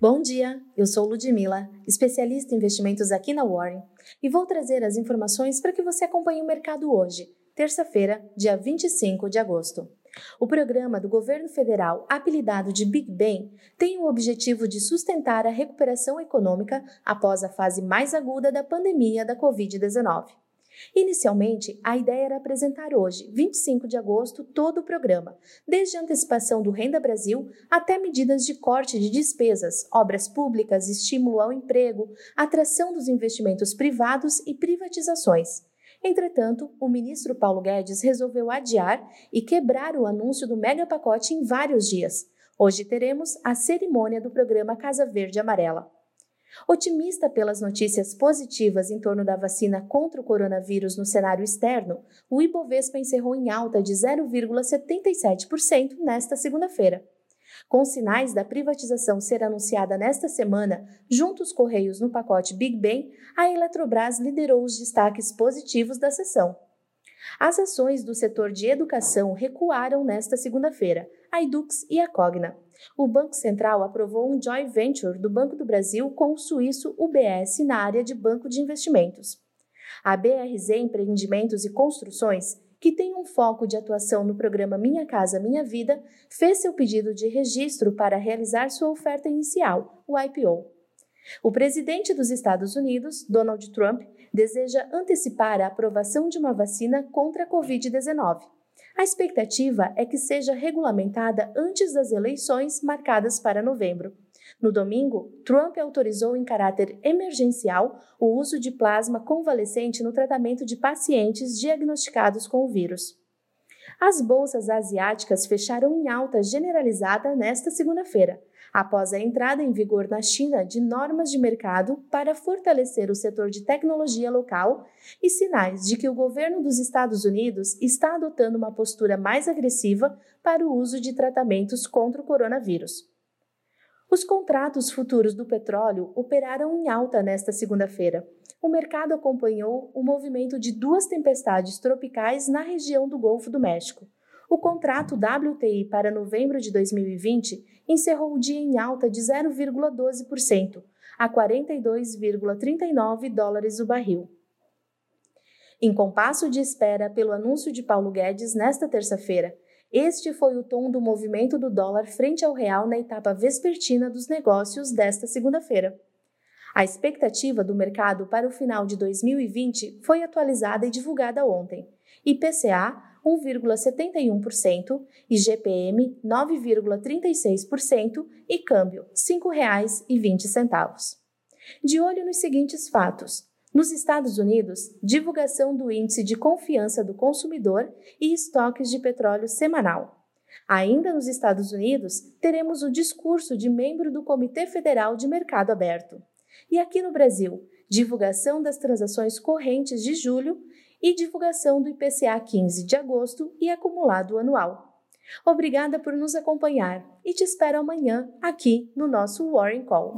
Bom dia, eu sou Ludmila, especialista em investimentos aqui na Warren, e vou trazer as informações para que você acompanhe o mercado hoje, terça-feira, dia 25 de agosto. O programa do governo federal, apelidado de Big Bang, tem o objetivo de sustentar a recuperação econômica após a fase mais aguda da pandemia da Covid-19. Inicialmente, a ideia era apresentar hoje, 25 de agosto, todo o programa, desde a antecipação do Renda Brasil até medidas de corte de despesas, obras públicas, estímulo ao emprego, atração dos investimentos privados e privatizações. Entretanto, o ministro Paulo Guedes resolveu adiar e quebrar o anúncio do mega pacote em vários dias. Hoje teremos a cerimônia do programa Casa Verde Amarela. Otimista pelas notícias positivas em torno da vacina contra o coronavírus no cenário externo, o Ibovespa encerrou em alta de 0,77% nesta segunda-feira. Com sinais da privatização ser anunciada nesta semana, junto aos Correios no pacote Big Bang, a Eletrobras liderou os destaques positivos da sessão. As ações do setor de educação recuaram nesta segunda-feira, a Edux e a Cogna. O Banco Central aprovou um joint venture do Banco do Brasil com o suíço UBS na área de banco de investimentos. A BRZ Empreendimentos e Construções, que tem um foco de atuação no programa Minha Casa Minha Vida, fez seu pedido de registro para realizar sua oferta inicial, o IPO. O presidente dos Estados Unidos, Donald Trump, deseja antecipar a aprovação de uma vacina contra a Covid-19. A expectativa é que seja regulamentada antes das eleições marcadas para novembro. No domingo, Trump autorizou em caráter emergencial o uso de plasma convalescente no tratamento de pacientes diagnosticados com o vírus. As bolsas asiáticas fecharam em alta generalizada nesta segunda-feira, após a entrada em vigor na China de normas de mercado para fortalecer o setor de tecnologia local e sinais de que o governo dos Estados Unidos está adotando uma postura mais agressiva para o uso de tratamentos contra o coronavírus. Os contratos futuros do petróleo operaram em alta nesta segunda-feira. O mercado acompanhou o movimento de duas tempestades tropicais na região do Golfo do México. O contrato WTI para novembro de 2020 encerrou o dia em alta de 0,12%, a 42,39 dólares o barril. Em compasso de espera pelo anúncio de Paulo Guedes nesta terça-feira, este foi o tom do movimento do dólar frente ao real na etapa vespertina dos negócios desta segunda-feira. A expectativa do mercado para o final de 2020 foi atualizada e divulgada ontem. IPCA 1,71%, IGPM 9,36% e câmbio R$ 5,20. De olho nos seguintes fatos. Nos Estados Unidos, divulgação do Índice de Confiança do Consumidor e estoques de petróleo semanal. Ainda nos Estados Unidos, teremos o discurso de membro do Comitê Federal de Mercado Aberto. E aqui no Brasil, divulgação das transações correntes de julho e divulgação do IPCA 15 de agosto e acumulado anual. Obrigada por nos acompanhar e te espero amanhã aqui no nosso Warren Call.